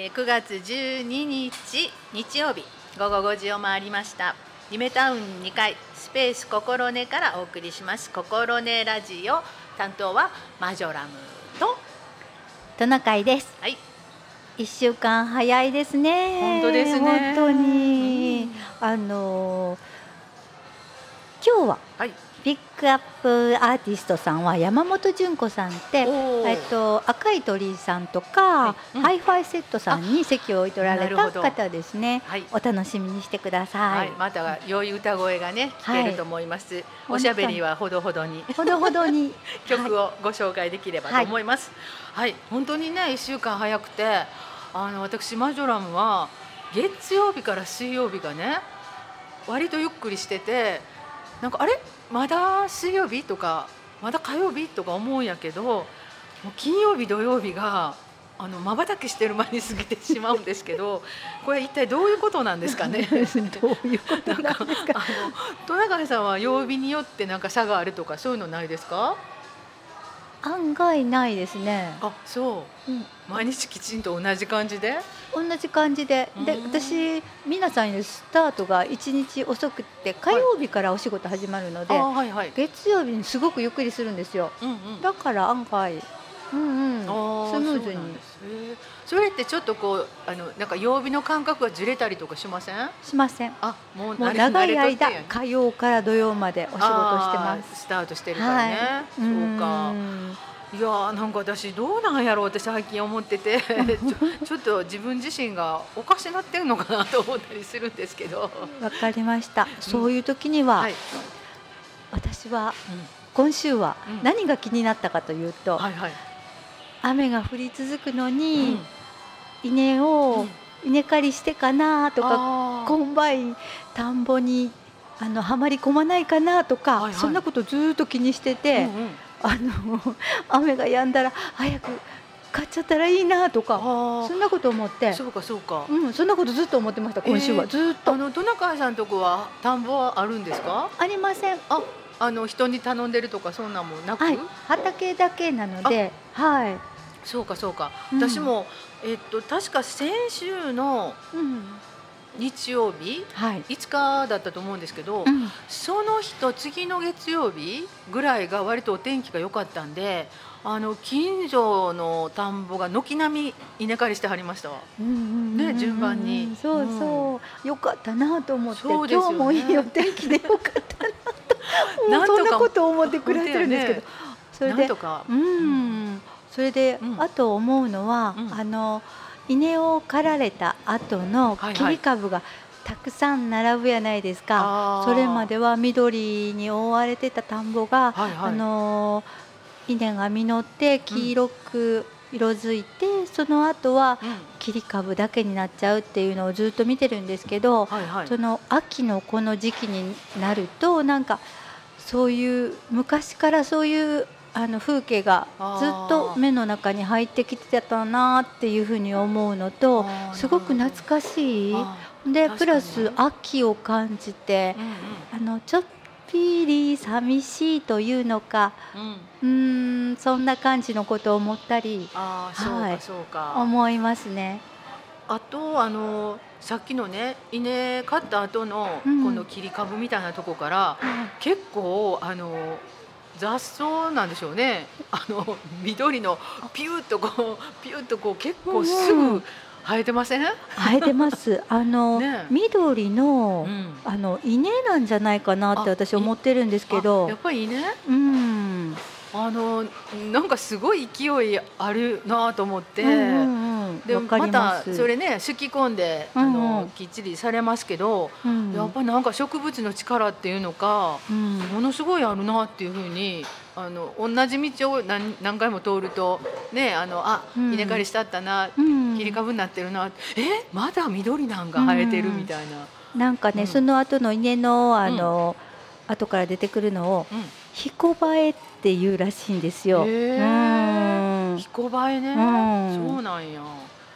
えー9月12日日曜日午後5時を回りました。ゆめタウン2階スペース心根からお送りします。心根ラジオ担当はマジョラムとトナカイです。はい。一週間早いですね。本当ですね。本当に、あのー今日ははいピックアップアーティストさんは山本潤子さんって。えっと、赤い鳥居さんとか、はいうん。ハイファイセットさんに籍を置いておられた方ですね。はい。お楽しみにしてくだはさい。い、また良い歌声がね聞けると思います、はい。おしゃべりはほどほどに。ほどほどに。曲をご紹介できればと思います。はい、本当にね一週間早くて、あの私マジョラムは月曜日から水曜日がね割とゆっくりしてて、なんかあれ？まだ水曜日とかまだ火曜日とか思うんやけど、もう金曜日土曜日があの瞬きしてる間に過ぎてしまうんですけど、これ一体どういうことなんですかね？どういうことなんですか？戸永さんは曜日によってなんか差があるとかそういうのないですか？案外ないですね。あ、そう。うん毎日きちんと同じ感じで？同じ感じででうん私皆さんよりスタートが一日遅くって火曜日からお仕事始まるので、あ、はいはい。月曜日にすごくゆっくりするんですようんうん。だから案外うんうんスムーズにそれってちょっとこうあのなんか曜日の感覚がずれたりとかしません？しませんあ、もう長い間火曜から土曜までお仕事してますスタートしてるからね。そうか。んいやーなんか私どうなんやろうって最近思ってて ちょっと自分自身がおかしなってるのかなと思ったりするんですけど。わかりました。そういう時には、はい。私はうん今週はうん。何が気になったかというと、はいはい。雨が降り続くのうにん、稲をうん。稲刈りしてかなとかコンバイン田んぼにあのはまり込まないかなとか、はいはい。そんなことずーっと気にしてて、うんうんあの 雨が止んだら早く刈っちゃったらいいなとかそんなこと思ってそうかそうか。うん、そんなことずっと思ってました今週は、えーずーっとあのトナカイさんとこは田んぼはあるんですか？ありませんあ、あの人に頼んでるとかそんなんもなく？はい畑だけなのではい、そうかそうか。うん私もえっと確か先週のうん、日曜日はい、5日だったと思うんですけど、うん。その日と次の月曜日ぐらいが割とお天気が良かったんで。あの近所の田んぼが軒並み稲刈りしてはりましたわ。うんうんうんうんね順番に。そうそう、よかったなと思って、そうですよね。今日もいいお天気でよかったなとなんとか。もうそんなことを思って暮らしてるんですけど、本それで。うん、それで、うん。あと思うのは、うん。あの稲を刈られた後のはいはい。切り株がたくさん並ぶやないですか、あー。それまでは緑に覆われてた田んぼが、はいはい。あの稲が実って黄色く色づいて、その後はうん。切り株だけになっちゃうっていうのをずっと見てるんですけど、はいはい。その秋のこの時期になるとなんかそういう昔からそういうあの風景がずっと目の中に入ってきてたなっていうふうに思うのとすごく懐かしい。あでプラス秋を感じてうんうん。あのちょっぴり寂しいというのかうん、うーんそんな感じのことを思ったりああそうか、はい思いますね。あとあのさっきのね稲刈った後のうん。この切り株みたいなとこから、はい結構あの雑草なんでしょうね。あの緑のピューッとこうピューッとこう結構すぐ生えてません、生えてます。あの、ね。緑の、うん。あの稲なんじゃないかなってあ私思ってるんですけあどやっぱりねうん。あのなんかすごい勢いあるなと思って。うんうんうんでまたそれね敷き込んで、あのんきっちりされますけど、うん。やっぱりなんか植物の力っていうのかうん。ものすごいあるなっていうふうにあの同じ道を何何回も通るとねあのあうん。稲刈りしたったな、うん。切り株になってるなえまだ緑なんが生えてるみたいな、なんかね、うん。その後の稲のあの、後から出てくるのをうんひこばえっていうらしいんですよ。へうん。彦映えね、うん。そうなんや。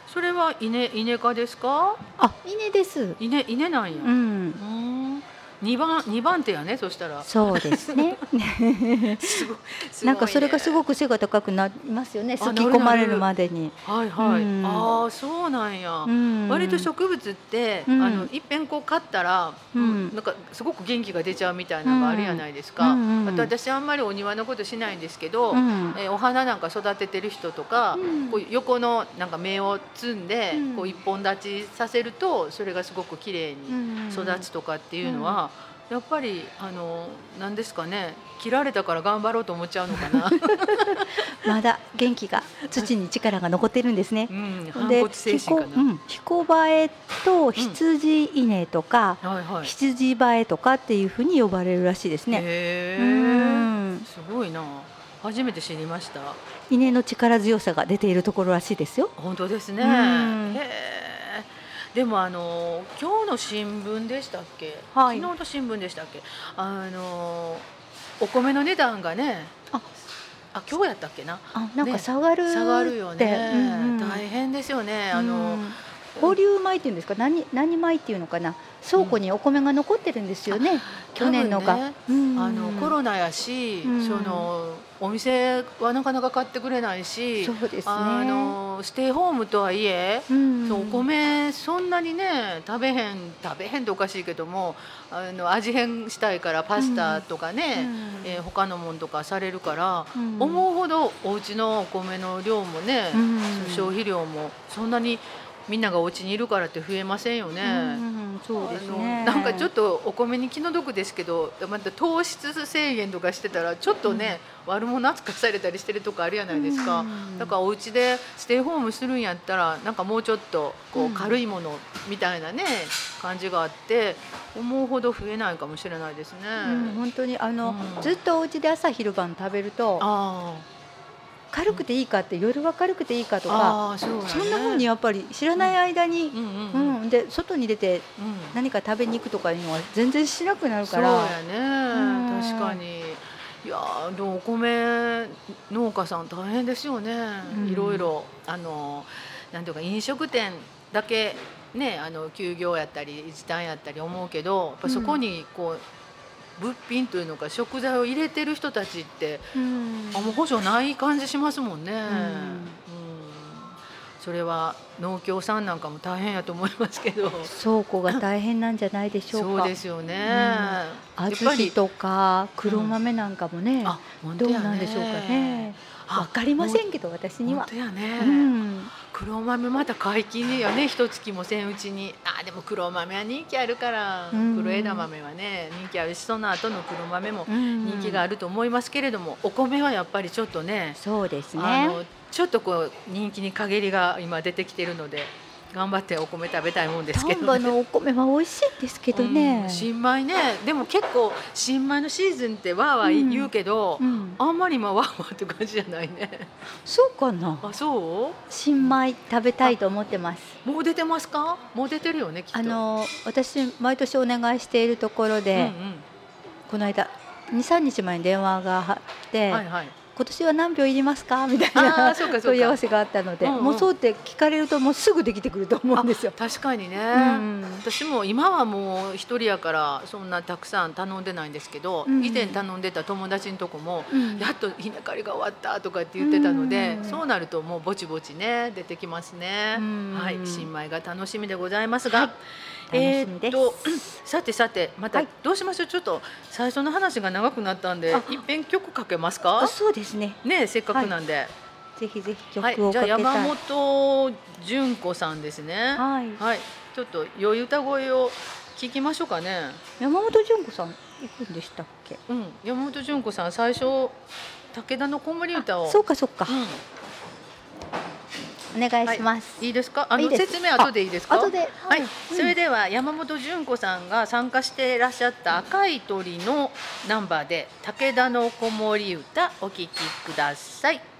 それは稲稲科ですか？あ稲です。稲稲なんや、うん。うん二番二番手やねそしたら。そうですね。すごい。すごいね。なんかそれがすごく背が高くなりますよね。あすき込まれるまでに、はいはい、うん。ああそうなんや、うん。割と植物って、うん。あのいっぺんこう買ったら、うん。なんかすごく元気が出ちゃうみたいなのがあるやないですか、うんうんあと私あんまりお庭のことしないんですけど、うん。えーお花なんか育ててる人とか、うん。こう横のなんか芽を摘んで、うん。こう一本立ちさせるとそれがすごく綺麗に育つとかっていうのは、やっぱりあの何ですかね切られたから頑張ろうと思っちゃうのかな、まだ元気が土に力が残ってるんですねう。ん、反で骨精神かな。ヒコうん、ヒコバエと羊稲とか、はいはい。羊バエとかっていうふうに呼ばれるらしいですね。へうえ。んすごいな。初めて知りました。稲の力強さが出ているところらしいですよ。本当ですね。うんへえ。でもあの今日の新聞でしたっけ？はい昨日の新聞でしたっけ？あのお米の値段がね。ああ今日やったっけな？あ、なんかね下がるって、下がるよね。うんうん大変ですよね。あの。うん放流米っていうんですか、何何米っていうのかな、倉庫にお米が残ってるんですよね。去年のが、ねうんあのコロナやし、うんそのお店はなかなか買ってくれないし、そうですね。あのステイホームとはいえ、うん。そうお米そんなにね食べへん食べへんっておかしいけどもあの味変したいからパスタとかね、うん。えー他のもんとかされるから、うん。思うほどお家のお米の量もね、うん。消費量もそんなにみんながお家にいるからって増えませんよね。うんそうですね。なんかちょっとお米に気の毒ですけどまた糖質制限とかしてたらちょっとね、悪者扱いされたりしてるとこあるやないですか、うんだからお家でステイホームするんやったらなんかもうちょっとこううん軽いものみたいなね感じがあって思うほど増えないかもしれないですね。うん、本当にあの、うんずっとお家で朝昼晩食べるとあ軽くていいかって夜は軽くていいかとーかそんな風にやっぱり知らない間に、うん。で外に出てうん。何か食べに行くとかいうのは全然しなくなるそうからやねん。確かに。いやーでもお米農家さん大変ですよね、うん。いろいろあのなんていうか飲食店だけねあの休業やったり時短やったり思うけどやっぱそこにこう、物品というのか食材を入れてる人たちってうん。あもう補助ない感じしますもんね、うん。ん。それは農協さんなんかも大変やと思いますけど。倉庫が大変なんじゃないでしょうそうかですよね、小やっぱり豆とか黒豆なんかもね、どうなんでしょうかねあわかりませんけど私には。本当やね、うん。黒豆また解禁よね。一月もせんうちに。あでも黒豆は人気あるから、うん。黒枝豆はね人気あるしその後の黒豆もうん。人気があると思いますけれども、お米はやっぱりちょっとねそうですあねのちょっとこう人気に陰りが今出てきてるので頑張ってお米食べたいもんですけ丹波どね。のお米は美味しいんですけどうねん、新米ね。でも結構新米のシーズンってわーわー言うけど、うん、あんまり今わーわーって感じじゃないね。そうかな。あそう？新米食べたいと思ってます。もう出てますか？もう出てるよねきっと。あの私毎年お願いしているところで、うんこの間23日前に電話があって、うん、はいはい今年は何秒いりますか？みたいあな問い合わせがあったので、うんうん。もうそうって聞かれるともうすぐできてくると思うんですよ。確かにね、うん私も今はもう一人やからそんなたくさん頼んでないんですけど、うん以前頼んでた友達のとこも、うん。やっと稲刈りが終わったとかって言ってたので、うんそうなるともうぼちぼちね出てきますね、うん。はい。新米が楽しみでございますが、はいしみです。ーっと さてさてまたはい。どうしましょう？ちょっと最初の話が長くなったんであいっぺん曲かけますあかそうですね。ねせっかくなんで、ぜひぜひはい曲をじゃあかけたい、山本純子さんですね。はい。はい、ちょっと良い歌声を聞きましょうかね。山本純子さん行くんでしたっけ？うん、山本純子さん、最初武田の子守歌を。そうかそうか、うんお願いします、いいですか？あの説明後でいいですか？後ではい、うんそれでは山本純子さんが参加していらっしゃった赤い鳥のナンバーで武田の子守歌お聞きください。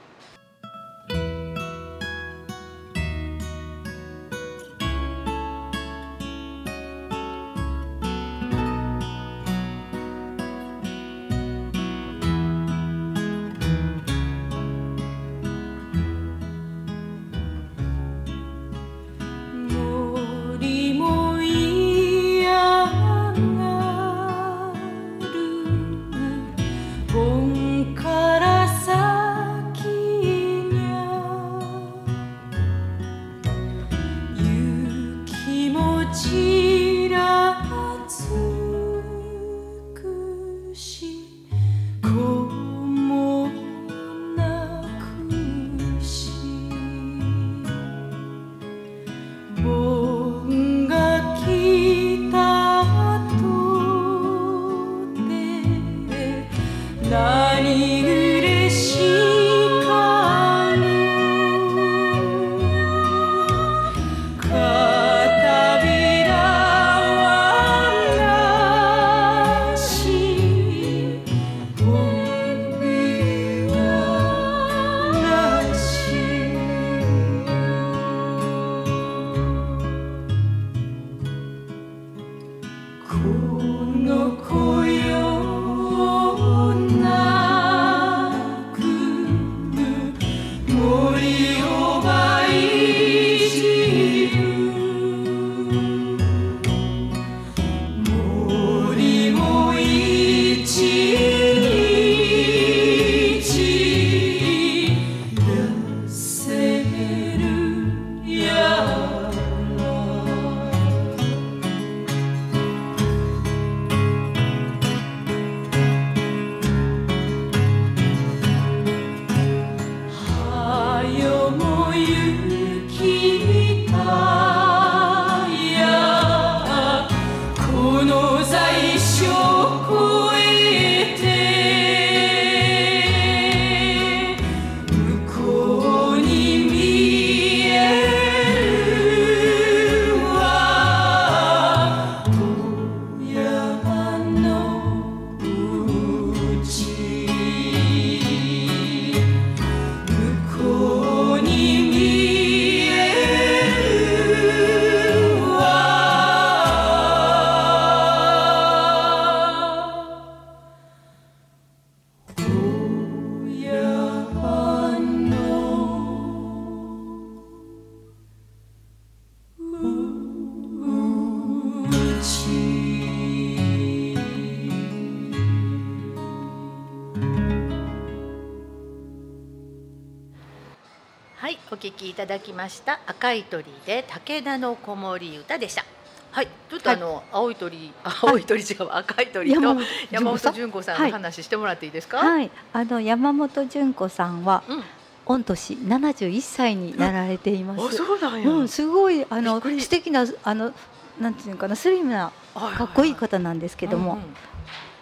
きいただきました赤い鳥で武田の子守歌でした。はい、ちょっとあの、青い鳥、青い鳥違う、赤い鳥と山山本本純子さんの話してもらっていいですか？はい、あの山本純子さんはうん、御年71歳になられています。そうなんや。うん、すごいあの素敵なあのなんていうのかなスリムなかっこいい方なんですけども、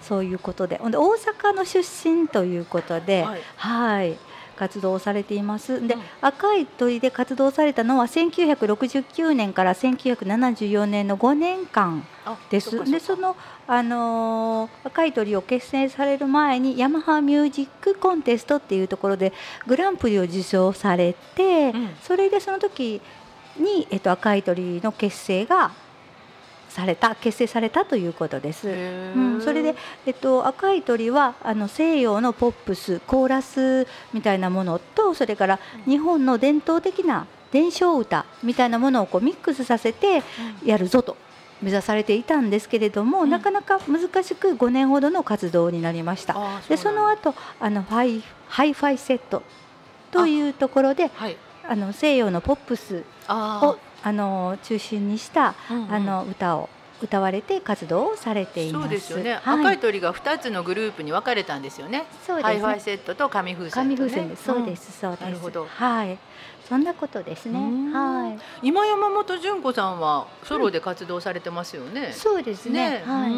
そういうことで大阪の出身ということで、はい。はい、活動をされています。で、うん赤い鳥で活動されたのは1969年から1974年の5年間あです。で、そのあのー赤い鳥を結成される前にヤマハミュージックコンテストっていうところでグランプリを受賞されて、うんそれでその時にえっと赤い鳥の結成がされた結成されたということです。うん、それで、えっと、赤い鳥はあの西洋のポップスコーラスみたいなものとそれから日本の伝統的な伝承歌みたいなものをこうミックスさせてやるぞと目指されていたんですけれども、うん。なかなか難しく5年ほどの活動になりました。あでその後あのファイハイファイセットというところではい。あの西洋のポップスあをあの中心にしたーうんうんあの歌を歌われて活動をされています。そうですよね、はい赤い鳥が2つのグループに分かれたんですよね。そうですねハイファイ。セットと紙風船、ね。紙風船です。そうです。そうです。なるほどはい。そんなことですね。うんは今山本潤子さんはソロで活動されてますよねい。。そうですね。はい。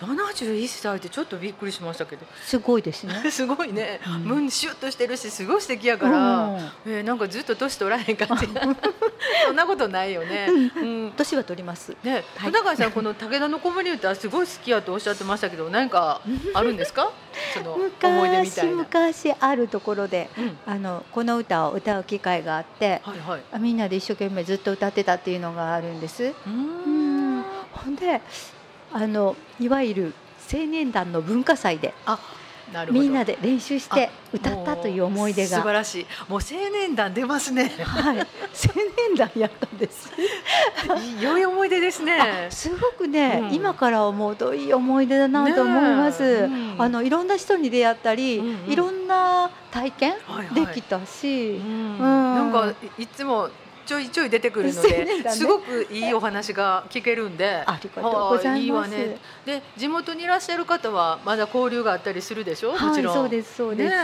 い。71歳ってちょっとびっくりしましたけどすごいですね。すごいね、うん胸シュッとしてるしすごい素敵やから、うんえーなんかずっと年取らへん感じ そんなことないよね。うん年は取ります。ね、はい小高さんこの武田の子守歌すごい好きやとおっしゃってましたけど何かあるんですか？その思い出みた昔いな。昔あるところで、うん、あのこの歌を歌う機会があって、はいはい。あみんなで一生懸命ずっと歌ってたっていうのがあるんです。ううんん。ほんで、あのいわゆる青年団の文化祭で。みんなで練習して歌ったという思い出もう素晴が。らしい。もう青年団出ますね。はい、青年団やったんです。良い思い出ですね。すごくね、うん今から思うといい思い出だなと思います。ねえうんあのいろんな人に出会ったり、うんうんいろんな体験はいはいできたし、うんうんなんかいいつもちょいちょい出てくるの青年団ねですごくいいお話が聞けるんでありがとうございます。はいいわねで地元にいらっしゃる方はまだ交流があったりするでしょ、もはいちろん。そうですそうです、ね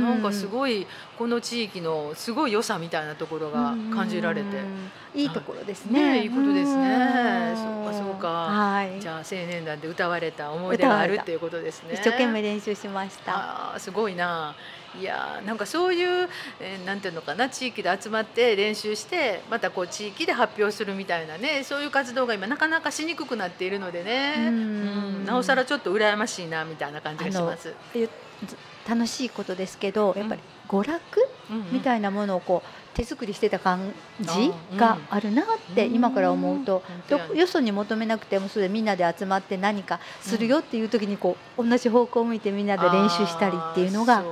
なんかすごいこの地域のすごい良さみたいなところが感じられて、うんいいところですね。ねえいいことですね。ん。そうかそうか。はい。じゃあ青年団で歌われた思い出があるっていうことですね。一生懸命練習しました。あーすごいな。いやーなんかそういう、えーなんていうのかな地域で集まって練習してまたこう地域で発表するみたいなねそういう活動が今なかなかしにくくなっているのでね、うん。うん。なおさらちょっと羨ましいなみたいな感じがします。ゆ楽しいことですけどやっぱり娯楽？みいたいなものをこう手作りしてた感じあがあるなってうん。今から思うと。よそに求めなくてもそれでみんなで集まって何かするよっていう時にこう同じ方向を向いてみんなで練習したりっていうのが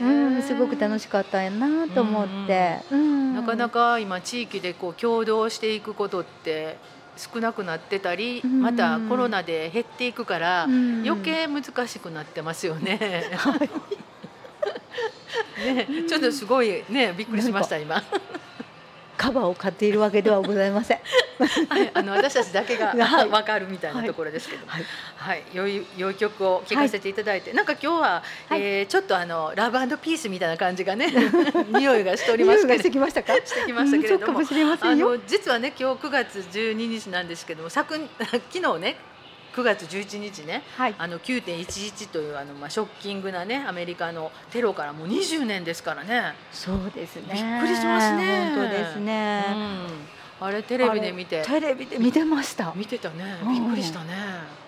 うんすごく楽しかったんやなと思って。うんなかなか今地域でこう共同していくことって少なくなってたり、うん。またコロナで減っていくから、うん。余計難しくなってますよね。ね、ちょっとすごいねびっくりしました今。カバーを買っているわけではございません。はい、あの私たちだけがはい。わかるみたいなところですけど、はい。はい、良い良い曲を聴かせていただいて、なんか今日は、はい。えーちょっとあのラブピースみたいな感じがね 匂いがしておりますけ匂いがしてきましたか？してきましたけれども。うんあ。の実はね今日9月12日なんですけども昨昨日ね9月11日ねはい。あの9.11というあのまあショッキングなねアメリカのテロからもう20年ですからね。そうですね。びっくりしますね本当ですね。うん、あれテレビで見てテレビで見てました。見てたねうんびっくりしたね。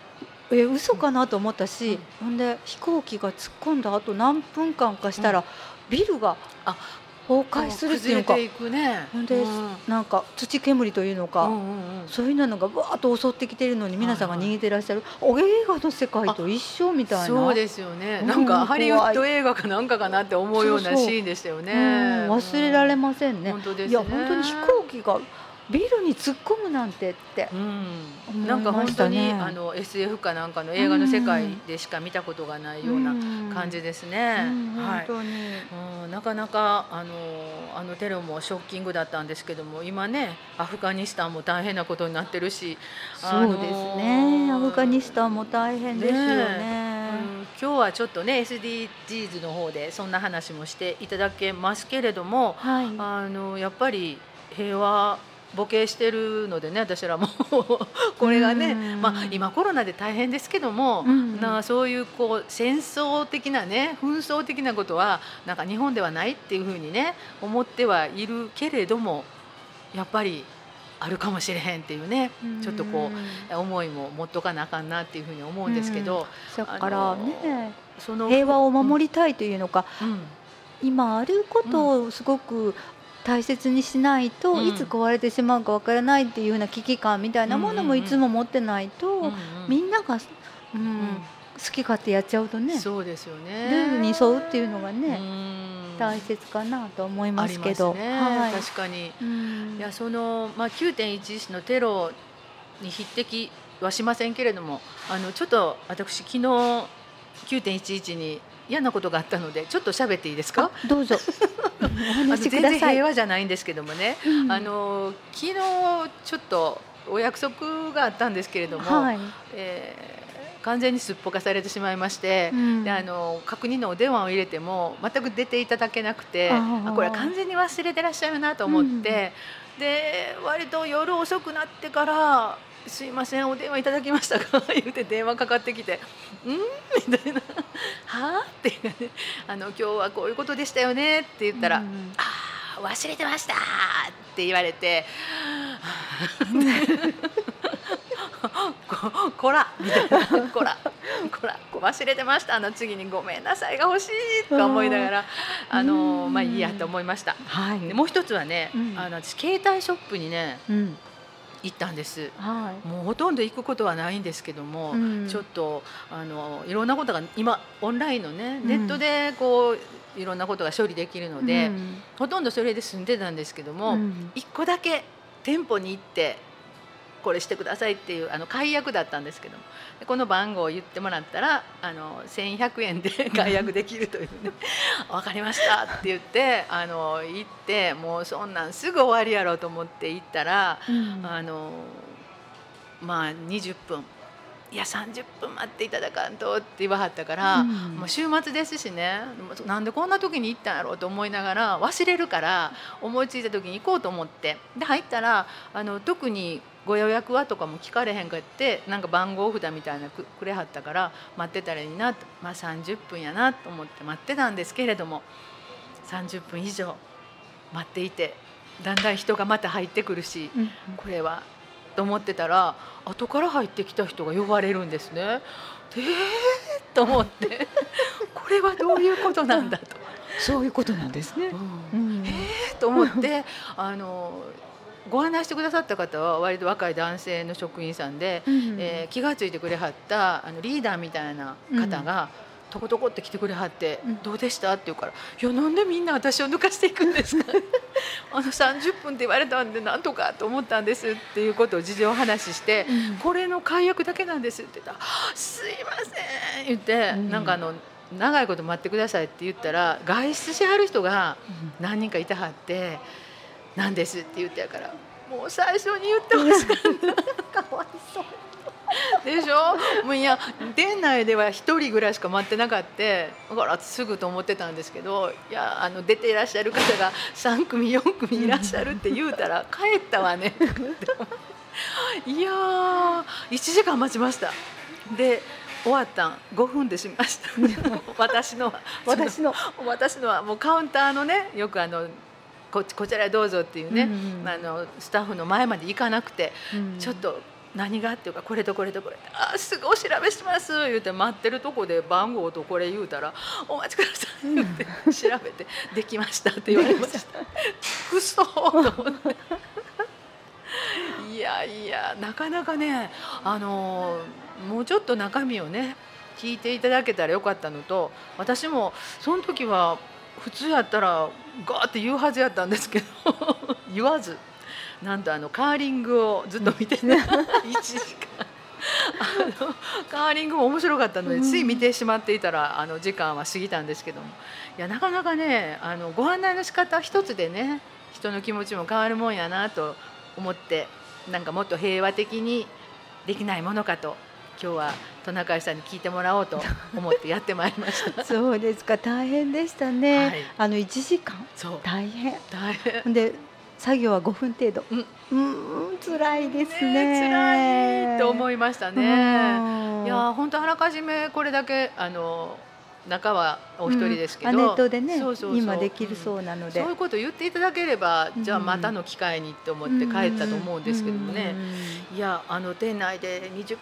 え嘘かなと思ったし、ほんで飛行機が突っ込んだ後何分間かしたら、ビルがあ崩壊するっていうのかね。ほんでうんなんか土煙というのか、うんうんうんそういうのがわーっと襲ってきてるのに皆さんが逃げてらっしゃる、お映画の世界と一緒みたいなそうですよね。うんなんかハリウッド映画かなんかかなって思うようなシーンでしたよね。うん忘れられまませんね。本当ですね。いや本当に飛行機がビルに突っ込むなんてってう、ん、思いなんか本当に、あの SF かなんかの映画の世界でしか見たことがないような感じですね。うんはい。うん、なかなかあのあのテロもショッキングだったんですけども今ねアフガニスタンも大変なことになってるしそうですね、アフガニスタンも大変ですよね。うん今日はちょっとね SDGs の方でそんな話もしていただけますけれどもはい。あのやっぱり平和ボケしてるのでね私らも。これがね、うん。まあ、今コロナで大変ですけども、うん。なそういうこう戦争的なね紛争的なことはなんか日本ではないっていうふうにね思ってはいるけれどもやっぱりあるかもしれへんっていうねちょっとこう思いも持っとかなあかんなっていうふうに思うんですけど、だからね、その平和を守りたいというのか、うん。今あることをすごく大切にしないと、うん。いつ壊れてしまうかわからないっていうような危機感みたいなものもいつも持ってないと、みんなが、うんうん。好き勝手やっちゃうとねそうですよね。ルールに沿うっていうのがね、うん。大切かなと思いますけど。ね、はい。確かに。うん。いやその、まあ、9.11のテロに匹敵はしませんけれどもあのちょっと私昨日9.11に嫌なことがあったのでちょっと喋っていいですか？どうぞ。全然。平和じゃないんですけどもね、うん。あの昨日ちょっとお約束があったんですけれども、はい、えー完全にすっぽかされてしまいまして、うん。であの確認のお電話を入れても全く出ていただけなくてあこれは完全に忘れてらっしゃるなと思って、で割と夜遅くなってから「すいませんお電話いただきましたか? 」言って電話かかってきて「ん?」みたいな「は？あ?」っていうねあの「今日はこういうことでしたよね」って言ったら「うんああ忘れてました!」って言われて こ「こら!」みたいな「こら!」こら忘れてましたあの次に「ごめんなさい」が欲しいとか思いながらあのまあいいやと思いました。はい。でもう一つはね、うんあの私携帯ショップにねうん、行ったんです。はい。もうほとんど行くことはないんですけども、うんちょっとあのいろんなことが今オンラインのねうんネットでこういろんなことが処理できるので、うんほとんどそれで済んでたんですけども、うん一個だけ店舗に行ってこれしてくださいっていうあの解約だったんですけども。でこの番号を言ってもらったらあの1100円で 解約できるというね「分かりました」って言ってあの行ってもうそんなんすぐ終わりやろうと思って行ったら、うん。あのまあ20分。いや30分待っていただかんとって言わはったから、うん。もう週末ですしね。なんでこんな時に行ったんやろうと思いながら忘れるから思いついた時に行こうと思って。で入ったらあの特にご予約はとかも聞かれへんかってなんか番号札みたいなのくくれはったから待ってたらいいなと、まあ、30分やなと思って待ってたんですけれども30分以上待っていてだんだん人がまた入ってくるしうんこれはと思ってたら後から入ってきた人が呼ばれるんですね。でえー、と思って これはどういうことなんだと。そういうことなんですね。うんえーと思ってあのご案内してくださった方は割と若い男性の職員さんで、うんえー気が付いてくれはったあのリーダーみたいな方が、とことこって来てくれはってうん「どうでした?」って言うから「いやなんでみんな私を抜かしていくんですか? 」あの30分って言われたんでなんとかと思ったんですっていうことを事情を話ししてうん「これの解約だけなんです」って言ったら「すいません」言って、うん。なんかあの長いこと待ってくださいって言ったら外出しはる人が何人かいたはって「なんです」って言ってやからもう最初に言ってほしかった。かわいそう。でしょ？もういや店内では一人ぐらいしか待ってなかった。だからすぐと思ってたんですけどいやあの出ていらっしゃる方が3組4組いらっしゃるって言うたら 帰ったわね。いやー1時間待ちました。で終わったん。5分でしました。私のは。私の。私のは。もうカウンターのねよくあのここちらへどうぞっていうね、うんあのスタッフの前まで行かなくてうん。ちょっと何がっていうかこれとこれとこれ。あすぐお調べします。言うて待ってるとこで番号とこれ言うたらお待ちください言って 調べてできましたって言われました。嘘と思って。いやいやなかなかねあのもうちょっと中身をね聞いていただけたらよかったのと私もその時は普通やったらガーって言うはずやったんですけど 言わず。なんとあのカーリングをずっと見てね。1時間。あのカーリングも面白かったのでつい見てしまっていたらあの時間は過ぎたんですけども。いやなかなかねあのご案内の仕方一つでね人の気持ちも変わるもんやなと思ってなんかもっと平和的にできないものかと今日はトナカイさんに聞いてもらおうと思ってやってまいりました。そうですか大変でしたね。はいあの一時間大変。大変で作業は5分程度。うんうん辛いですね。ね辛いと思いいましたね。いやー本当あらかじめこれだけあの中はお一人ですけど、ネットでね今できるそうなので。そういうこと言っていただければ、じゃあうんまたの機会にって思って帰ったと思うんですけどもね、いやあの店内で20分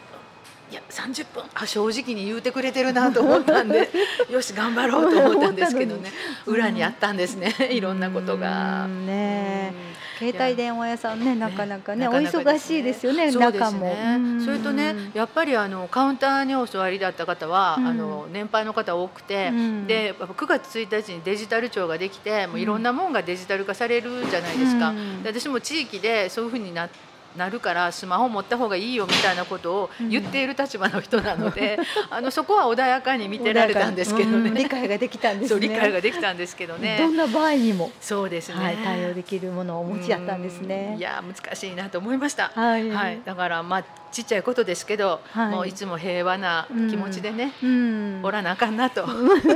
いや30分あ正直に言うてくれてるなと思ったんで。よし頑張ろうと思ったんですけどね。うん裏にあったんですね。いろんなことが。うん。ね携帯電話屋さんねなかなかねなお忙しいですよねそうです中も。ねうん。それとねやっぱりあのカウンターにお座りだった方は、うん。あの年配の方多くて、うん。でやっぱ9月1日にデジタル庁ができてもういろんなもんがデジタル化されるじゃないですか、うん。で私も地域でそういうふうにななるからスマホ持った方がいいよみたいなことを言っている立場の人なので、あのそこは穏やかに見てられたんですけどね、うん。理解ができたんですね。理解ができたんですけどどねんな場合にも、そうですね、はい、対応できるものをお持ちやったんですね。うん。い。や難しいなと思いました。はい、はい、だからまあちっちゃいことですけど、はい。もういつも平和な気持ちでね、うん、おらなあかんなと、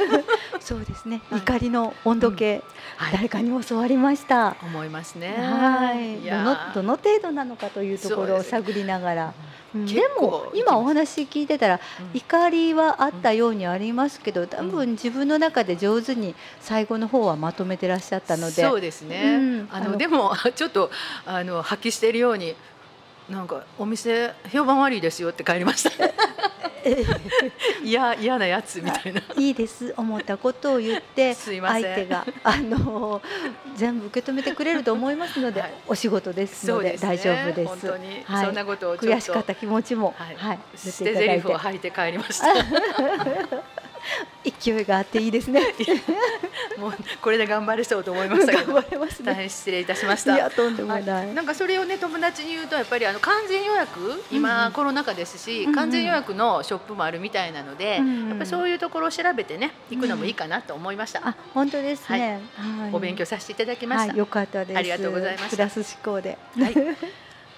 そうですね、はい。怒りの温度計、はい。誰かに教わりました。思いますね。はい、どのどの程度なのかというところを探りながら。で構も今お話聞いてたらうん。怒りはあったようにありますけど多分自分の中で上手に最後の方はまとめてらっしゃったので。そうですね。うん。あのでもちょっとあの発揮しているように。なんかお店評判悪いですよって帰りました。いや嫌なやつみたいな。いいです思ったことを言って 相手があの全部受け止めてくれると思いますので、はいお仕事ですので。大丈夫です。本当に、はいそんなことを悔しかった気持ちも、はいはい、ていただいて 勢いがあっていいですね。もうこれで頑張れそうと思いましたけど。頑張れますね。大変失礼いたしました。いやとんでもない。はい。なんかそれをね友達に言うとやっぱりあの完全予約今、うんうん。コロナ禍ですし、うんうん。完全予約のショップもあるみたいなので、うんうん。やっぱりそういうところを調べてね行くのもいいかなと思いました、あ本当ですね。はい。お勉強させていただきました、はい、よかったです。ありがとうございました。プラス思考で。はい。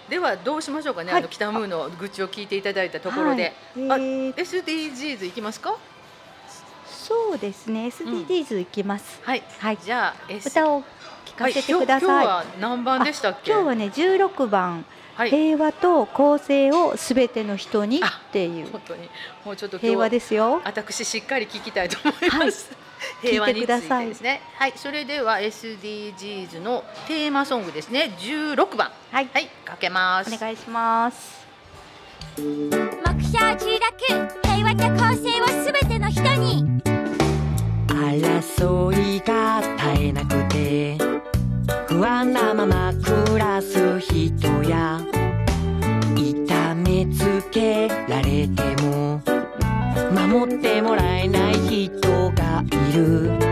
ではどうしましょうかね、はい。あの北ムーの愚痴を聞いていただいたところで、はい、えー。SDGs いきますか？そうですね。SDGs いきます。はい、はい。じゃあ、S 歌を聞かせてください。はい、今日今日は何番でしたっけ？今日はね16番、はい平和と公正をすべての人にあっていう本当にもうちょっと平和ですよ。私しっかり聞きたいと思います。い 平和についてくださいてですね。はい、それでは SDGs のテーマソングですね。16番。はい、はい、かけます。お願いします。目標中楽平和と公正をすべての人に争いが絶えなくて不安なまま暮らす人や痛めつけられても守ってもらえない人がいる。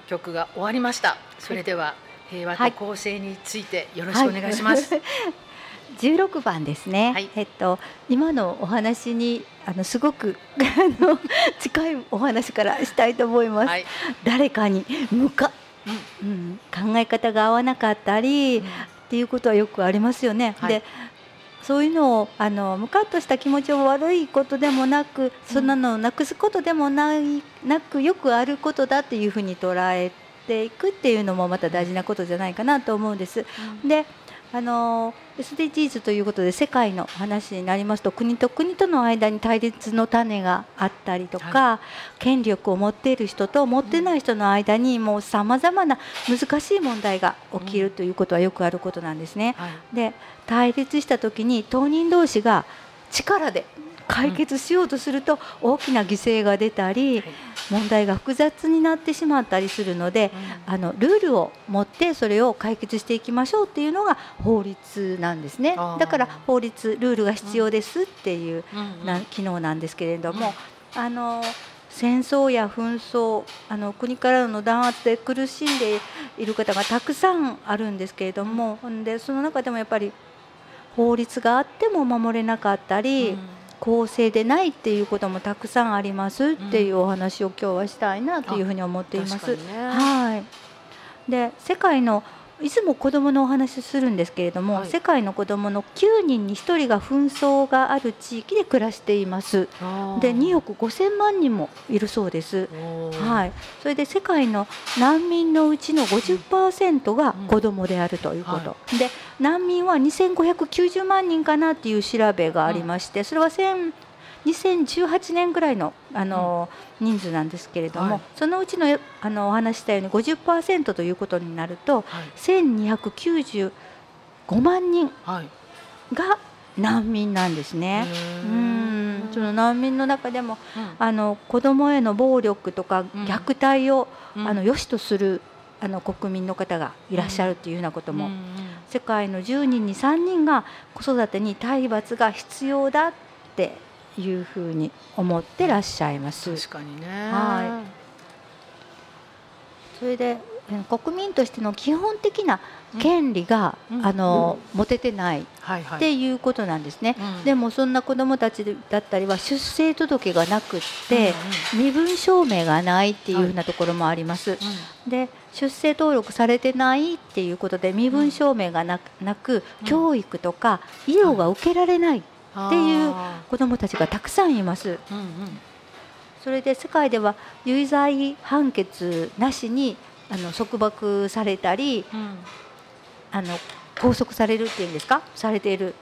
曲が終わりました。それでは平和はいと公正についてよろしくお願いします。はい。16番ですね、はいえっと今のお話にあのすごく あの近いお話からしたいと思います。はい。誰かに向か、うんうん、考え方が合わなかったり、うんっていうことはよくありますよね。はいでそういうのをあのムカッとした気持ちを悪いことでもなくそんなのをなくすことでもないなくよくあることだっていうふうに捉えていくっていうのもまた大事なことじゃないかなと思うんです。であの SDGs ということで世界の話になりますと国と国との間に対立の種があったりとか、権力を持っている人と持ってない人の間にもうさまざまな難しい問題が起きるということはよくあることなんですね。はい。で対立した時に当人同士が力で解決しようとすると大きな犠牲が出たり、はい問題が複雑になってしまったりするので、あのルールを持ってそれを解決していきましょうっていうのが法律なんですね。だから法律ルールが必要ですっていうな機能なんですけれども、あの戦争や紛争あの国からの弾圧で苦しんでいる方がたくさんあるんですけれども、ほん。でその中でもやっぱり法律があっても守れなかったり、うん公正でないっていうこともたくさんありますっていうお話を今日はしたいなというふうに思っています。ねはい。で世界のいつも子どものお話しするんですけれども、はい。世界の子どもの9人に1人が紛争がある地域で暮らしています。で2億5000万人もいるそうです。はい、それで世界の難民のうちの50%が子どもであるということ、で難民は2590万人かなっていう調べがありまして、それは1000 2018年ぐらいのあの、人数なんですけれども、はい。そのうちのあのお話ししたように50%ということになるとはい。1295万人はい。が難民なんですね。へうーん。その難民の中でもうん。あの子どもへの暴力とかうん。虐待を、うん。あの良しとするあの国民の方がいらっしゃるというようなことも、うんうん。世界の10人に3人が子育てに体罰が必要だっていうふうに思ってらっしゃいます。確かにね。はそれでえー国民としての基本的な権利が、うんあの持ててないっはいはい。ていうことなんですね。うんでもそんな子どもたちだったりは出生届がなくって、身分証明がないっていうふうなところもあります。で出生登録されてないっていうことで身分証明がなく教育とか医療が受けられないっていう子どもたちがたくさんいます。うんうんそれで世界では有罪判決なしにあの束縛されたりうんあの拘束されるっていうんですか？されている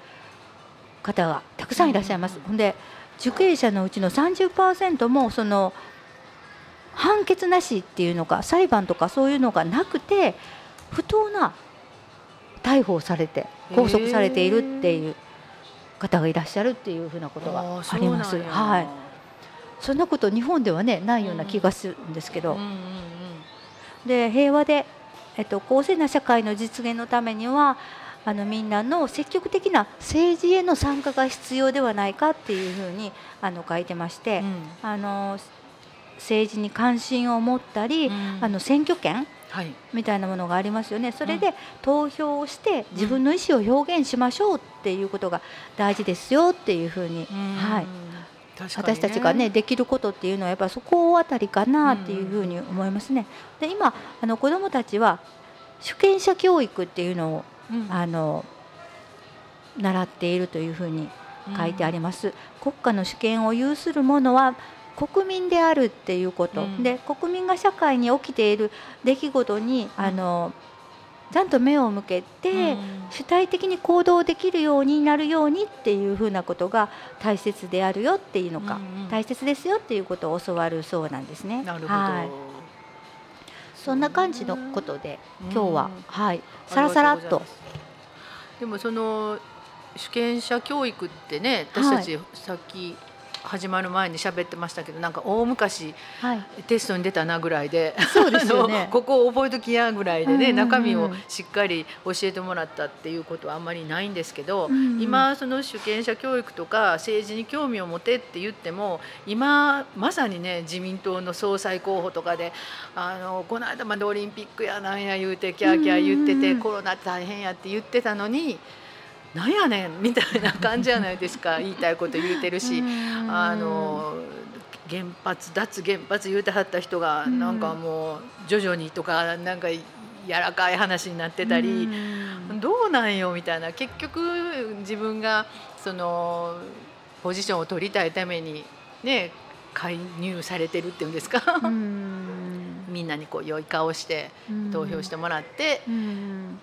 方がたくさんいらっしゃいます。ほんで受刑者のうちの30%もその判決なしっていうのか裁判とかそういうのがなくて不当な逮捕をされて拘束されているっていう方がいらっしゃるっていうふうなことがあります。はい。そんなこと日本ではねないような気がするんですけど、で平和で、えっと、公正な社会の実現のためにはあのみんなの積極的な政治への参加が必要ではないかっていうふうにあの書いてまして、うん。あの政治に関心を持ったり、うん。あの選挙権はいみたいなものがありますよね。それで投票をして自分の意思を表現しましょうっていうことが大事ですよっていうふうに、はい、ね。私たちがねできることっていうのはやっぱそこあたりかなっていうふうに思いますね。で今あの子どもたちは主権者教育っていうのをうん。あの習っているというふうに書いてあります。国家の主権を有する者は国民であるっていうこと、うん。で国民が社会に起きている出来事にあのちゃんと目を向けて、うん。主体的に行動できるようになるようにっていうふうなことが大切であるよっていうのか、うんうん。大切ですよっていうことを教わるそうなんですね。なるほど、はい、そんな感じのことでうん。今日は、はい。さらさらっと。でもその主権者教育ってね私たちさっき始まる前に喋ってましたけどなんか大昔はい。テストに出たなぐらいでそうですよね。あのここを覚えときやぐらいでね、うんうんうん。中身をしっかり教えてもらったっていうことはあんまりないんですけど、うんうん。今その主権者教育とか政治に興味を持てって言っても今まさにね自民党の総裁候補とかであのこの間までオリンピックやなんや言うてキャーキャー言ってて、うんうんうん。コロナ大変やって言ってたのに。なんやねんみたいな感じじゃないですか 言いたいこと言うてるし、うん。あの原発脱原発言うてはった人がうん。なんかもう徐々にとかなんか柔らかい話になってたり、うん。どうなんよみたいな結局自分がそのポジションを取りたいためにね介入されてるっていうんですか、うん。みんなにこう良い顔して投票してもらって、うん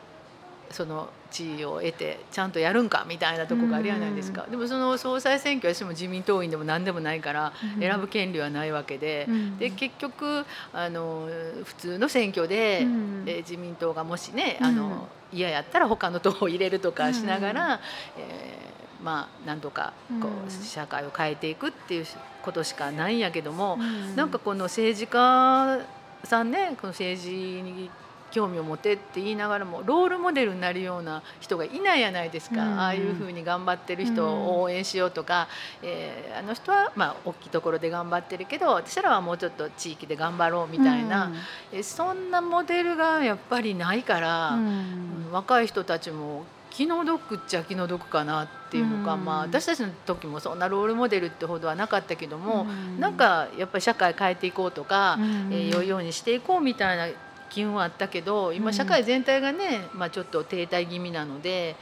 その地位を得てちゃんとやるんかみたいなとこがあるやないですか、でもその総裁選挙は私も自民党員でも何でもないからうん。選ぶ権利はないわけで、うん。で結局あの普通の選挙で、うん。えー自民党がもしねうん。あの、嫌やったら他の党を入れるとかしながら、うん。えーまあなんとかこう、うん社会を変えていくっていうことしかないんやけども、うん。なんかこの政治家さんねこの政治に興味を持てって言いながらもロールモデルになるような人がいないやないですか、うんああいうふうに頑張ってる人を応援しようとか、えーあの人はまあ大きいところで頑張ってるけど私らはもうちょっと地域で頑張ろうみたいな、えそんなモデルがやっぱりないから、うん。うん若い人たちも気の毒っちゃ気の毒かなっていうのか、うん。まあ私たちの時もそんなロールモデルってほどはなかったけども、うん。なんかやっぱり社会変えていこうとか、うん。えー良いようにしていこうみたいな機運はあったけどうん。今社会全体がね、まあ、ちょっと停滞気味なので。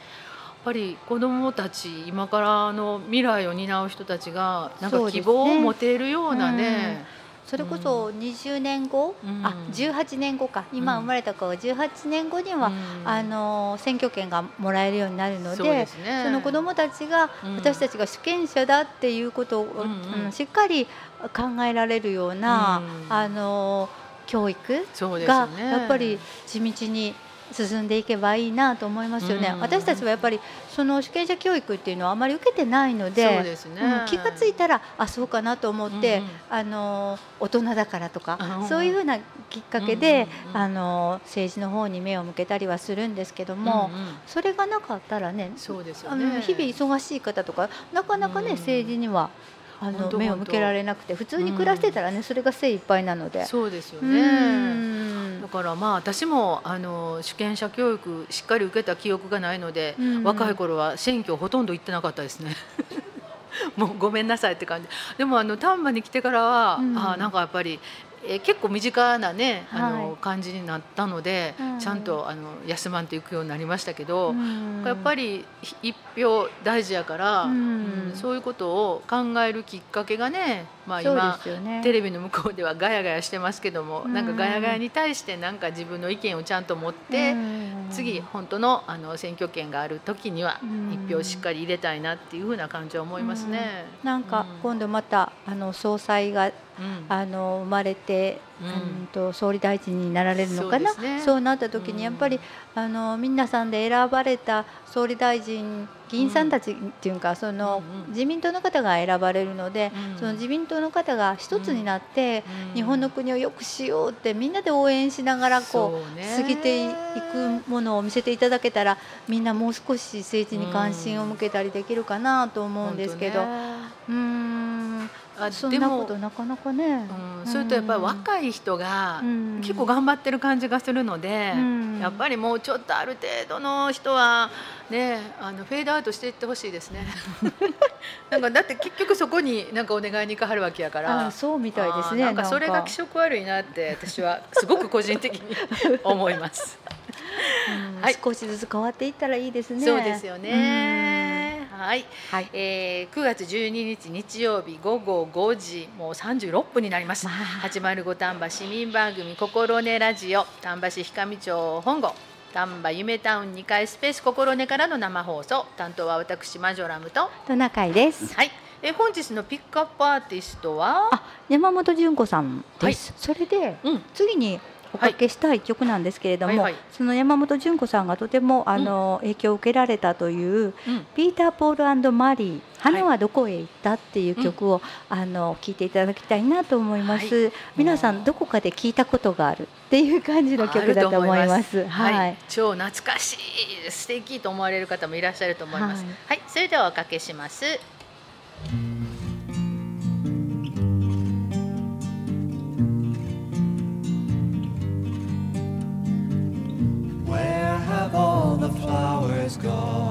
やっぱり子どもたち今からの未来を担う人たちがなんか希望を持てるようなねそれこそ20年後、うん。あ18年後か。今うん生まれた子が18年後には、うん。あの選挙権がもらえるようになるのでそね。その子どもたちがうん。私たちが主権者だっていうことを、うんうん。うんしっかり考えられるような、うん。あの教育がね。やっぱり地道に進んでいけばいいなと思いますよね。うん。私たちはやっぱりその主権者教育っていうのはあまり受けてないのでね。うん気がついたらあそうかなと思って、うんうんあの大人だからとか、うんそういうふうなきっかけで、あの政治の方に目を向けたりはするんですけども、うんうん。それがなかったらねそうですよあねの日々忙しい方とかなかなかね、うん。政治にはあの目を向けられなくて普通に暮らしてたらね、それが精一杯なので。そうですようね。んだからまあ私もあの主権者教育しっかり受けた記憶がないので、うん若い頃は選挙ほとんど行ってなかったですね。もうごめんなさいって感じ。でもあの丹波に来てからは、うんあなんかやっぱり。えー結構身近なねあの、はい感じになったので、うん。ちゃんとあの休まんと行くようになりましたけど、うん。やっぱり一票大事やから、うん。うんそういうことを考えるきっかけがねまあ今ねテレビの向こうではガヤガヤしてますけども、うん。なんかガヤガヤに対してなんか自分の意見をちゃんと持って、うん。次本当のあの選挙権がある時にはうん。一票しっかり入れたいなっていうふうな感じは思いますね。なんかうん。今度またあの総裁がうん。あの生まれて、うん。うん。と総理大臣になられるのかな？そうねなった時うんにやっぱり、あの皆さんで選ばれた総理大臣議員さんたちっていうか、その自民党の方が選ばれるので、うん。その自民党の方が一つになって、うん。日本の国を良くしようってみんなで応援しながらこう過ぎていくものを見せていただけたらみんなもう少し政治に関心を向けたりできるかなと思うんですけど、うーんあそんなでもことなかなかね。うん、それとやっぱり若い人がうん結構頑張ってる感じがするので、うんやっぱりもうちょっとある程度の人はねあのフェードアウトしていってほしいですね。なんかだって結局そこになんかお願いに行かはるわけやから。あそうみたいですね。なんかそれが気色悪いなって私はすごく個人的に思います。うんはい少しずつ変わっていったらいいですね。そうですよね。はい。うん。はい。えー、9月12日日曜日午後5時もう36分になります、まあ805丹波市民番組「心根ラジオ」丹波市氷上町本郷丹波夢タウン2階スペース心根からの生放送担当は私マジョラムとトナカイです。はい、えー本日のピックアップアーティストは？あ、山本純子さんです。それでうん次におかけしたい曲なんですけれども、はいはい。その山本純子さんがとてもあの、影響を受けられたといううん。ピーター・ポールマリー「花はどこへ行った?」っていう曲を、あの聞いていただきたいなと思います、は皆さんどこかで聞いたことがあるっていう感じの曲だと思います。はい、はい、超懐かしい素敵と思われる方もいらっしゃると思います。はい。はい、それではおかけします is gone.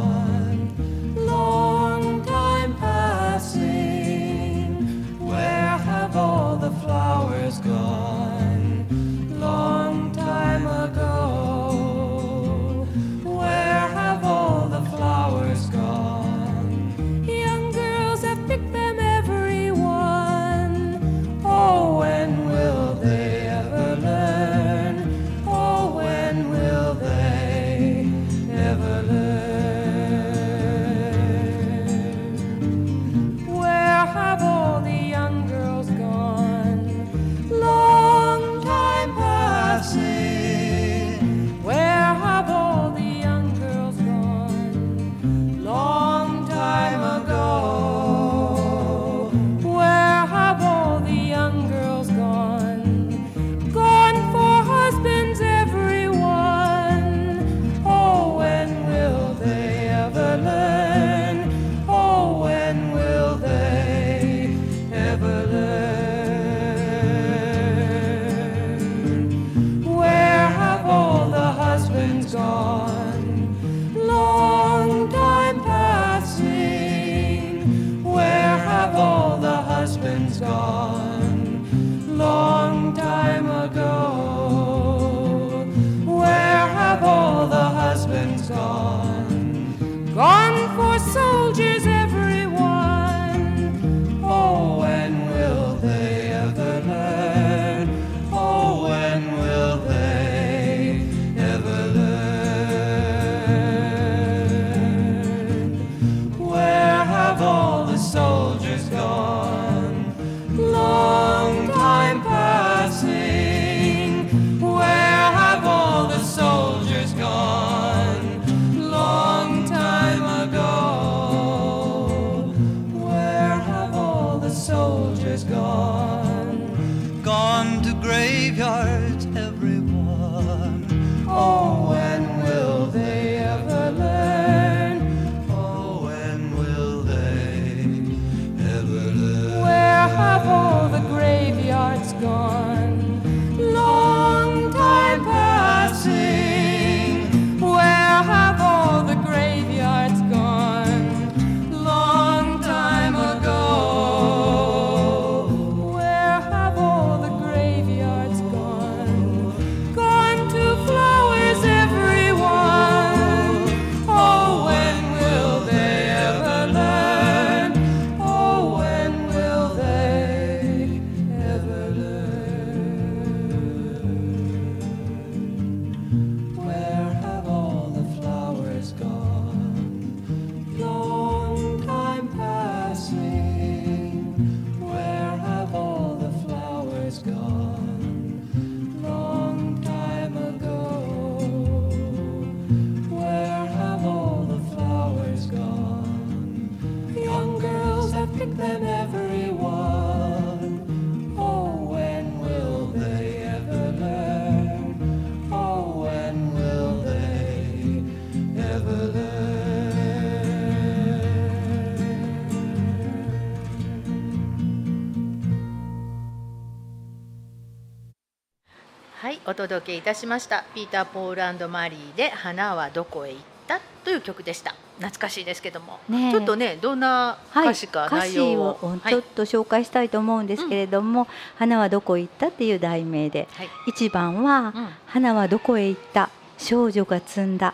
お届けいたしました。ピーター・ポールマリーで花はどこへ行った？という曲でした。懐かしいですけども、ねえ。ちょっとね、どんなはい、歌詞か歌詞内容をちょっと紹介したいと思うんですけれども「花はどこへ行った」っていう題名ではい、1番はうん「花はどこへ行った少女が摘んだ」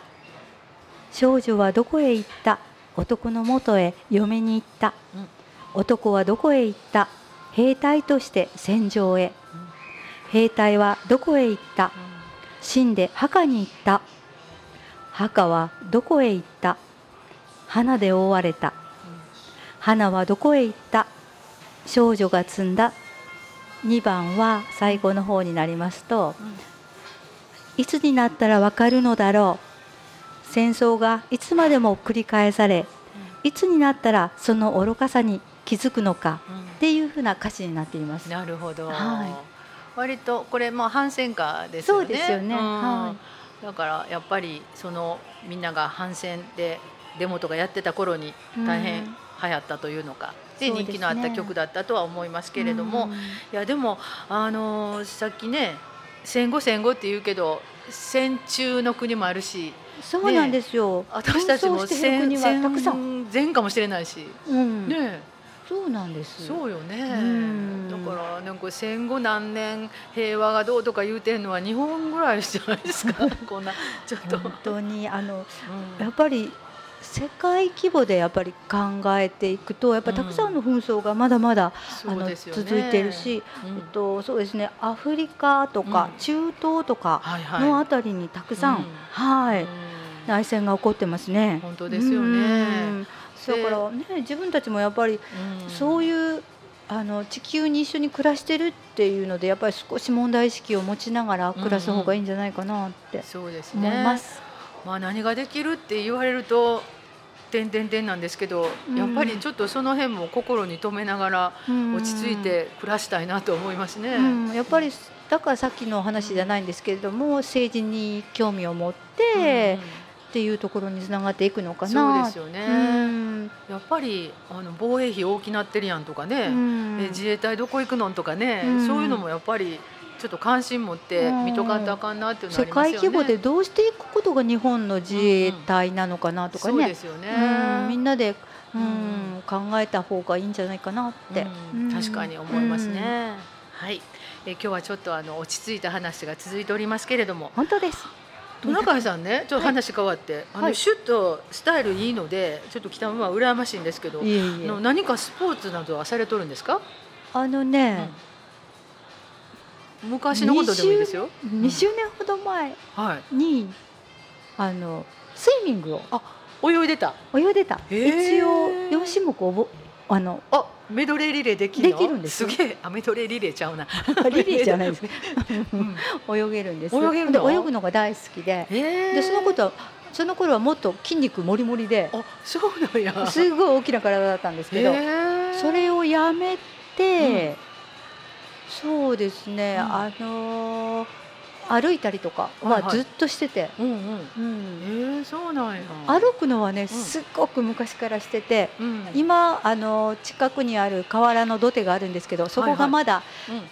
「少女はどこへ行った男のもとへ嫁に行った」うん男はどこへ行った兵隊として戦場へ」兵隊はどこへ行った？死んで墓に行った。墓はどこへ行った？花で覆われた。花はどこへ行った？少女が摘んだ。2番は最後の方になりますと、いつになったらわかるのだろう？戦争がいつまでも繰り返されいつになったらその愚かさに気づくのかうんっていうふうな歌詞になっています。なるほど。はい割とこれまあ反戦歌ですよね。そうですよね。ん。はだからやっぱりそのみんなが反戦でデモとかやってた頃に大変うん流行ったというのか、で人気のあった曲だったとは思いますけれども、うん。いやでもあのーさっきね戦後戦後って言うけど戦中の国もあるしそうなんですよ。私たちも紛争してる国はたくさん。戦前かもしれないし、うん、ねそうなんです。そうよね。ん。だからなんか戦後何年平和がどうとか言うてんのは日本ぐらいじゃないですかこんな ちょっと、本当にあのうん。やっぱり世界規模でやっぱり考えていくとやっぱりたくさんの紛争がまだまだ、あのそうですよね。続いてるし、うん。えっとそうですねアフリカとかうん。中東とかのあたりにたくさん、うん。はい、うん。内戦が起こってますね。本当ですよね。うんだからね自分たちもやっぱりうん。そういうあの地球に一緒に暮らしてるっていうのでやっぱり少し問題意識を持ちながら暮らす方がいいんじゃないかなってそうです思いねます。まあ何ができるって言われると点々点なんですけど、うん。やっぱりちょっとその辺も心に留めながらうん。落ち着いて暮らしたいなと思いますね。うん、やっぱりだからさっきの話じゃないんですけれども政治に興味を持ってっていうところにつながっていくのかそうな。ですよね、うん。やっぱりあの防衛費大きなってるやんとかね、うん。え自衛隊どこ行くのんとかね、うん。そういうのもやっぱりちょっと関心持って見とかんとあかんなっていうのはあ世りますよね。界規模でどうしていくことが日本の自衛隊なのかなとかね。そうで、すよね。うん。みんなで、ううん。ん、考えた方がいいんじゃないかなって、うん。確かに思いますね。はい、え今日はちょっとあの落ち着いた話が続いておりますけれども、本当です。トナカイさんね、ちょっと話変わって、あはいのシュッとスタイルいいので、ちょっと北村は羨ましいんですけど、いのえ何かスポーツなどはされとるんですか？あのね、昔のことでもいいですよ。20年ほど前はい。にあのスイミングを泳いでた。泳いでた。一応4種目おぼあのあ、メドレーリレーできるの？できるんですよすげえ。あ、メドレーリレーちゃうな。リレーじゃないです。うん泳げるんです。泳げるの？で泳ぐのが大好きで。でそのことはその頃はもっと筋肉もりもりで、あ、そうなんや。すごい大きな体だったんですけど、それをやめて、そうですね、うんあのー歩いたりとかはいははいずっとしてて、うんうん。うんへえ、そうなんや。歩くのはねすっごく昔からしてて、うん。今あの近くにある河原の土手があるんですけどそこがまだうん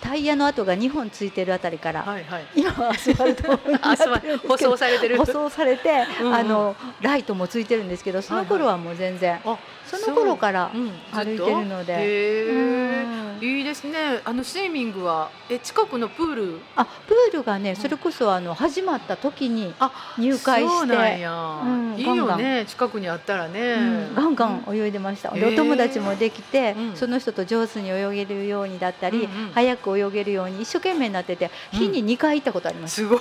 タイヤの跡が2本ついてるあたりから、はいはい。今はアスファルト舗装されてる。舗装されて、うんうんあのライトもついてるんですけどその頃はもう全然、あ、その頃からうん歩いてるので。うんえ。いいですね。あのスイミングはえ近くのプール？あプールがねそれこそあの始まった時にあ、入会して。うんいいよね。近くにあったらね。うんガンガン泳いでました、でお友達もできて、うんその人と上手に泳げるようにだったり、早く泳げるように一生懸命になってて日に2回行ったことあります、すごい。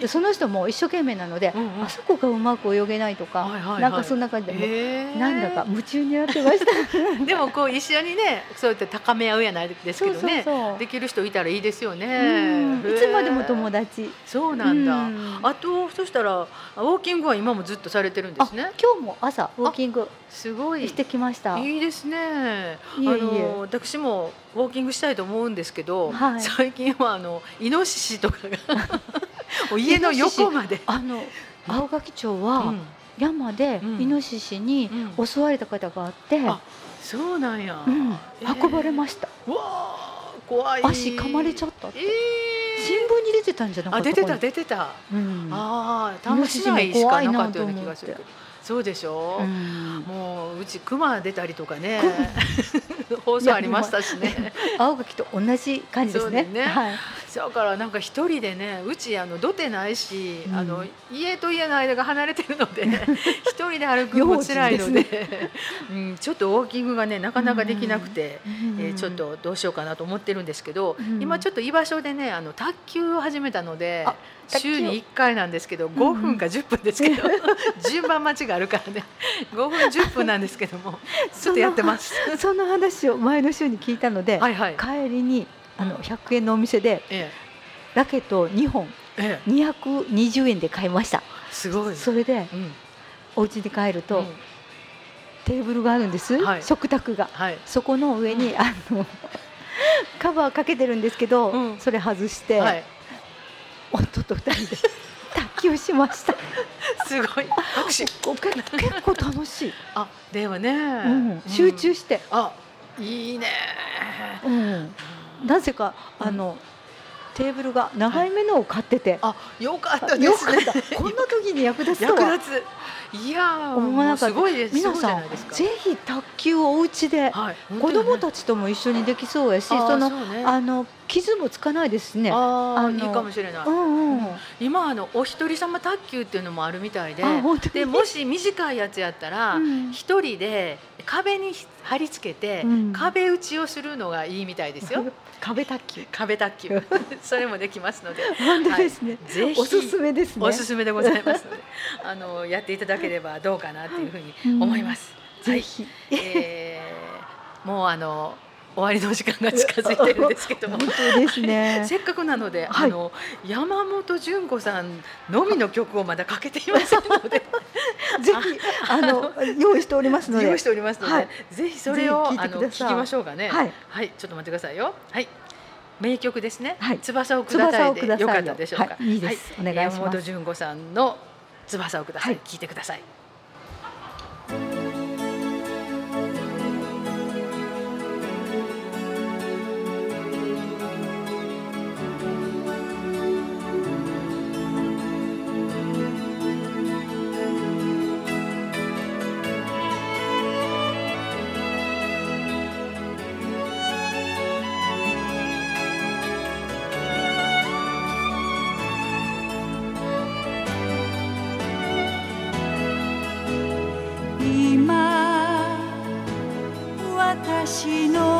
でその人も一生懸命なので、あそこがうまく泳げないとか、はなんかそんな感じでえなんだか夢中になってました。でもこう一緒にね、そうやって高め合合うやないですけどね。できる人いたらいいですよね。うん。いつまでも友達。達そうなんだ、うん。あとそしたらウォーキングは今もずっとされてるんであすね。今日も朝ウォーキングすごい。してきました。いいですね。あの私もウォーキングしたいと思うんですけど、はい。最近はあのイノシシとかが 家の横まで。あの青垣町うはん山でうん。イノシシにうん。襲われた方があって、あそうなんや。うん。え。ー運ばれました、うわあ怖い。足噛まれちゃったって、え新聞に出てたんじゃなー、かったあ出てた出てた。うん。ああ多摩市内しかなかったような気がする。そうでしょ？う。うん。もううち熊出たりとかね。放送ありましたしね。青垣と同じ感じですね。ね。はい、だからなんか一人でねうちあの土手ないし、うん。あの家と家の間が離れてるので 一人で歩くのも辛いので用心 うん、ちょっとウォーキングがねなかなかできなくて、うん。えーちょっとどうしようかなと思ってるんですけど、うん。今ちょっと居場所でねあの卓球を始めたので週に1回なんですけど5分か10分ですけど、順番待ちがあるからね。5分10分なんですけどもちょっとやってます。その話を前の週に聞いたので、はいはい、帰りにあの100円のお店でえラケットを2本ええ。え、220円で買いました。すごい。それでうん。お家に帰ると、うん。テーブルがあるんです、はい。食卓が。はい。そこの上に、あの カバーかけてるんですけど、うん。それ外して、はい、夫と二人で 卓球しました。すごい。結結構楽しい、あでもね、うん、集中して、あいいね。うんなぜかあの、テーブルが長い目のを買ってて、あよかったでよすね。かった。こんな時に役立つとは。役立つ。いやー思わなかった。もうすごいです。皆さんぜひ卓球をお家で、はい。子供ちたちとも一緒にできそうやしそのね。あの傷もつかないですね。あいいかもしれない、うんうん。今あのお一人様卓球っていうのもあるみたいででもし短いやつやったらうん。一、人で壁に貼り付けて、うん。壁打ちをするのがいいみたいですよ壁卓球。壁卓球 それもできますので本当ですね。ぜひおすすめですね。おすすめでございますので あのやっていただければどうかなというふうに思います。はい、ぜひ。えーもうあの終わりの時間が近づいてるんですけども本。当ですね。せっかくなので、はいあの山本純子さんのみの曲をまだかけていませんので ぜひあの用意しておりますので。用意しておりますので、はいぜひそれをぜひ聴あの聞きましょうかね。はい、ちょっと待ってくださいよ。はい。名曲ですね。はい翼をくださいでよよかったでしょうか。はいいいですお願いします山本純子さんの翼をください。はい聞いてください。私の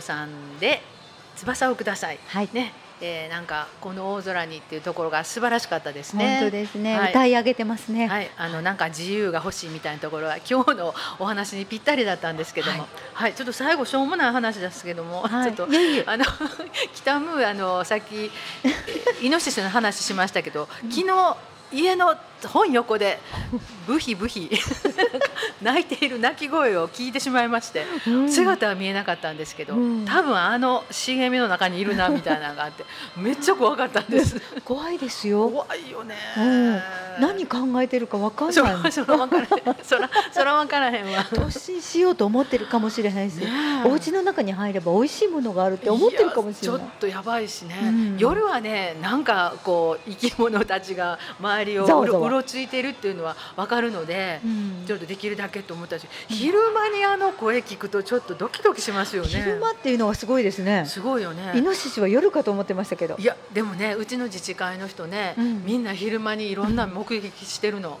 子さんで翼をください。はい。ね、えー、なんかこの大空にっていうところが素晴らしかったですね。本当ですね、はい。歌い上げてますね、はい、あのなんか自由が欲しいみたいなところは 今日のお話にぴったりだったんですけども、ははい。い、ちょっと最後しょうもない話ですけども、はい。ちょっとあの 北ムーあのさっきイノシシの話しましたけど、昨日家の本横でブヒブヒ 泣いている泣き声を聞いてしまいまして、うん。姿は見えなかったんですけど、うん。多分あの茂みの中にいるなみたいなのがあってめっちゃ怖かったんです。怖いですよ、怖いよね。うん、何考えてるかわかんそない。らそら分からへん。そらそら分からへんわ。突進しようと思ってるかもしれないし、ねえ。お家の中に入れば美味しいものがあるって思ってるかもしれない。やちょっとやばいしね、うん。夜はねなんかこう生き物たちが周りをうろうろついてるっていうのは分かるので、うん。ちょっとできるだけと思ったし昼間にあの声聞くとちょっとドキドキしますよね。昼間っていうのはすごいですね。すごいよね。イノシシは夜かと思ってましたけど。いやでもねうちの自治会の人ね、うん。みんな昼間にいろんな目撃してるの。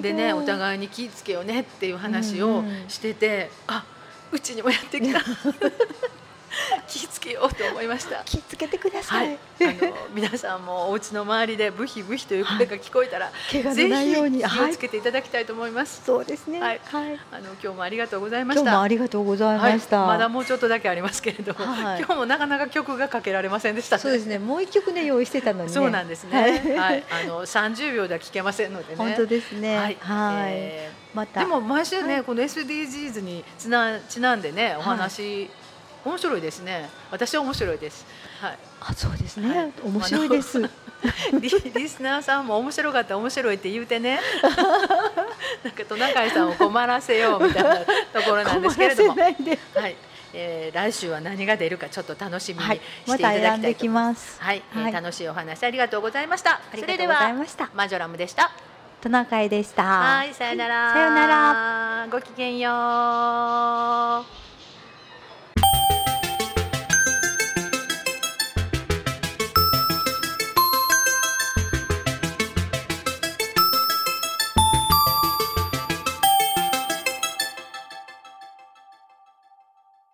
でねお互いに気ぃつけようねっていう話をうん。してて、あうちにもやってきた 気ぃつけようと思いました。気をつけてくださ、はい。い、あの皆さんもお家の周りでブヒブヒという声が聞こえたら、怪我ぜひのないように気をはいつけていただきたいと思います。そうですね。はい。はい。あの今日もありがとうございました。今日もありがとうございました、はい、まだもうちょっとだけありますけれども、はい。今日もなかなか曲がかけられませんでした、そうですね。もう一曲ね用意してたのにね。そうなんですね。ははい。い、あの30秒では聞けませんのでね。本当ですね。はい。はい。えーまたでも毎週ね、はい。この SDGs にちなちなんでねお話、面白いですね。私は面白いです。はい。あそうですね、はい面白いです リリスナーさんも面白かったら面白いって言うてね なんかトナカイさんを困らせようみたいなところなんですけれどもはい、えー来週は何が出るかちょっと楽しみにはいしていただきたいと思いまえーはい楽しいお話ありがとうございました。ありがとうございましたそれではマジョラムでした。トナカイでしたはい、さよなら。さよなら。ごきげんよう。